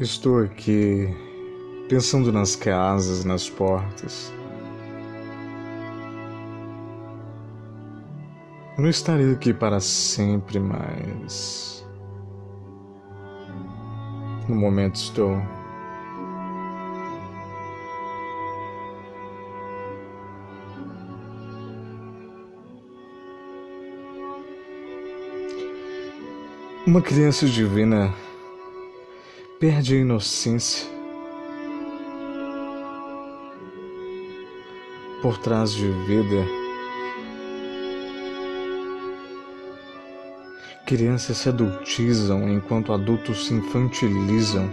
Estou aqui pensando nas casas, nas portas. Não estarei aqui para sempre, mas. No momento estou. Uma criança divina perde a inocência. Por trás de vida, crianças se adultizam enquanto adultos se infantilizam.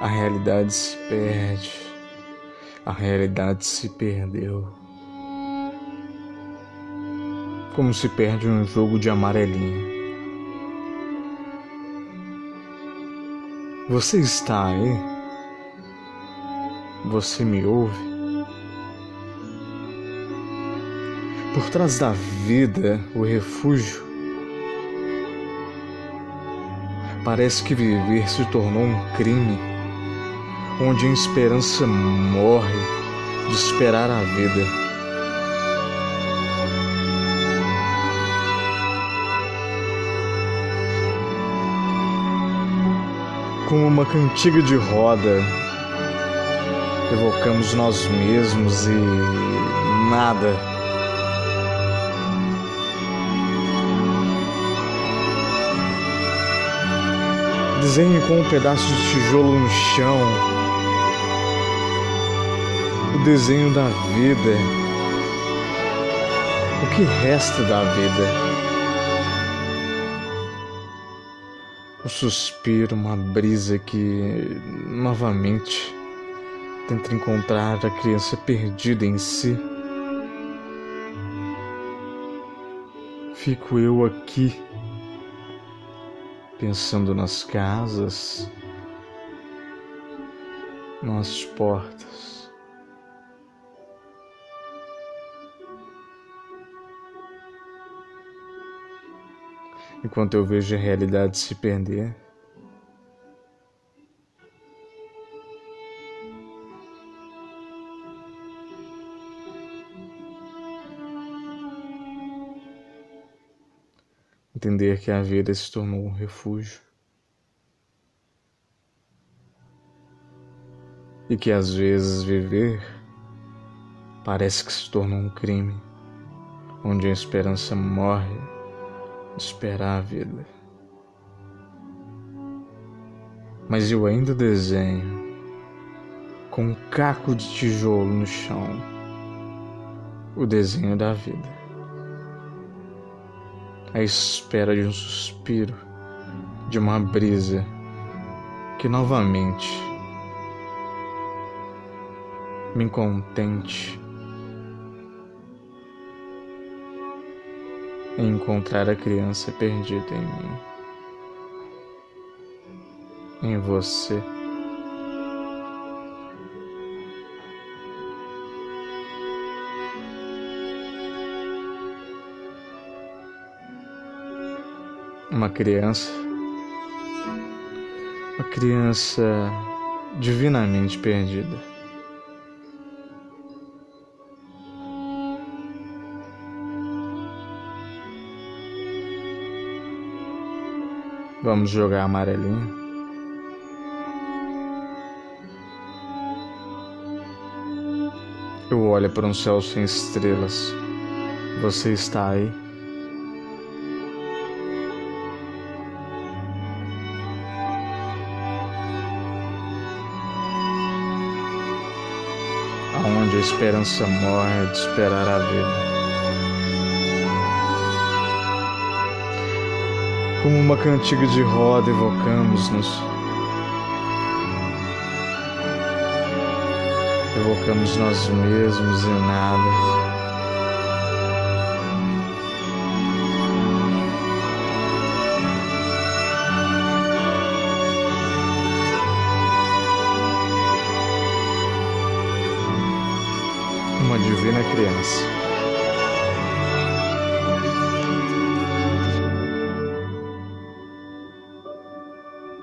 A realidade se perde, a realidade se perdeu. Como se perde um jogo de amarelinha. Você está aí? Você me ouve? Por trás da vida, o refúgio. Parece que viver se tornou um crime, onde a esperança morre de esperar a vida. Com uma cantiga de roda. Evocamos nós mesmos e nada. Desenhe com um pedaço de tijolo no chão o desenho da vida. O que resta da vida? Um suspiro, uma brisa que novamente tenta encontrar a criança perdida em si. Fico eu aqui pensando nas casas, nas portas. Enquanto eu vejo a realidade se perder. Entender que a vida se tornou um refúgio. E que às vezes viver parece que se tornou um crime, onde a esperança morre esperar a vida. Mas eu ainda desenho com um caco de tijolo no chão o desenho da vida. À espera de um suspiro, de uma brisa que novamente me contente encontrar a criança perdida em mim, em você. Uma criança, uma criança divinamente perdida. Vamos jogar amarelinho. Eu olho para um céu sem estrelas. Você está aí? Aonde a esperança morre de esperar a vida. Como uma cantiga de roda evocamos-nos. Evocamos nós mesmos e nada. Uma divina criança.